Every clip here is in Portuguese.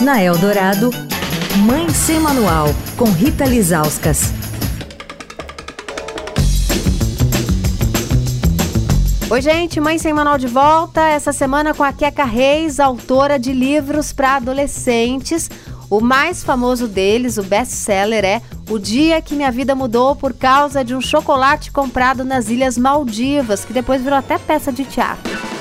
Na Eldorado, Mãe Sem Manual, com Rita Lizauskas. Oi, gente, Mãe Sem Manual de volta. Essa semana com a Queca Reis, autora de livros para adolescentes. O mais famoso deles, o best-seller, é O Dia que Minha Vida Mudou por causa de um chocolate comprado nas Ilhas Maldivas, que depois virou até peça de teatro.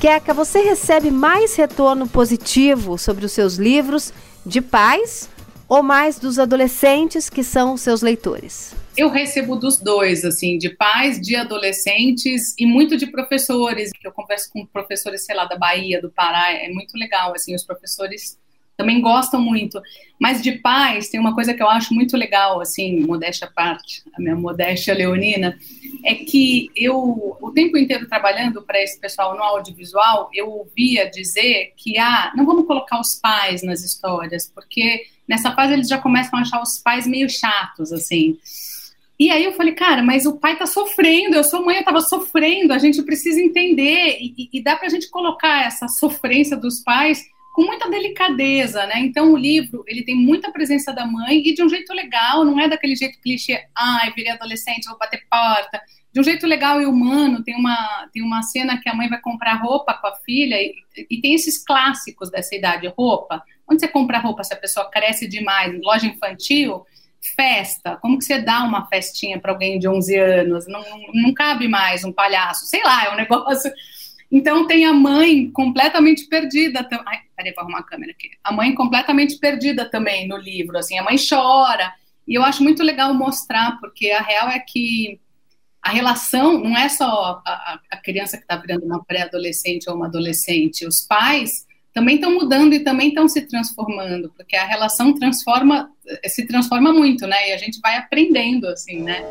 Queca, você recebe mais retorno positivo sobre os seus livros de pais ou mais dos adolescentes que são seus leitores? Eu recebo dos dois, assim, de pais, de adolescentes e muito de professores. Eu converso com professores, sei lá, da Bahia, do Pará, é muito legal, assim, os professores também gostam muito. Mas de pais, tem uma coisa que eu acho muito legal, assim, modéstia à parte, a minha modéstia leonina, é que eu, o tempo inteiro trabalhando para esse pessoal no audiovisual, eu ouvia dizer que, ah, não vamos colocar os pais nas histórias, porque nessa fase eles já começam a achar os pais meio chatos, assim. E aí eu falei, cara, mas o pai tá sofrendo, eu sou mãe, eu tava sofrendo, a gente precisa entender, e, e dá pra gente colocar essa sofrência dos pais com muita delicadeza, né? Então o livro ele tem muita presença da mãe e de um jeito legal, não é daquele jeito clichê, ai, virei adolescente, vou bater porta. De um jeito legal e humano, tem uma, tem uma cena que a mãe vai comprar roupa com a filha e, e tem esses clássicos dessa idade, roupa. Onde você compra roupa se a pessoa cresce demais? Loja infantil? Festa, como que você dá uma festinha para alguém de 11 anos? Não, não, não cabe mais um palhaço, sei lá, é um negócio então tem a mãe completamente perdida. Ai, peraí, vou arrumar a câmera aqui. A mãe completamente perdida também no livro, assim, a mãe chora. E eu acho muito legal mostrar, porque a real é que a relação não é só a, a criança que está virando uma pré-adolescente ou uma adolescente, os pais também estão mudando e também estão se transformando, porque a relação transforma, se transforma muito, né? E a gente vai aprendendo, assim, né?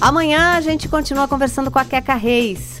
Amanhã a gente continua conversando com a Queca Reis.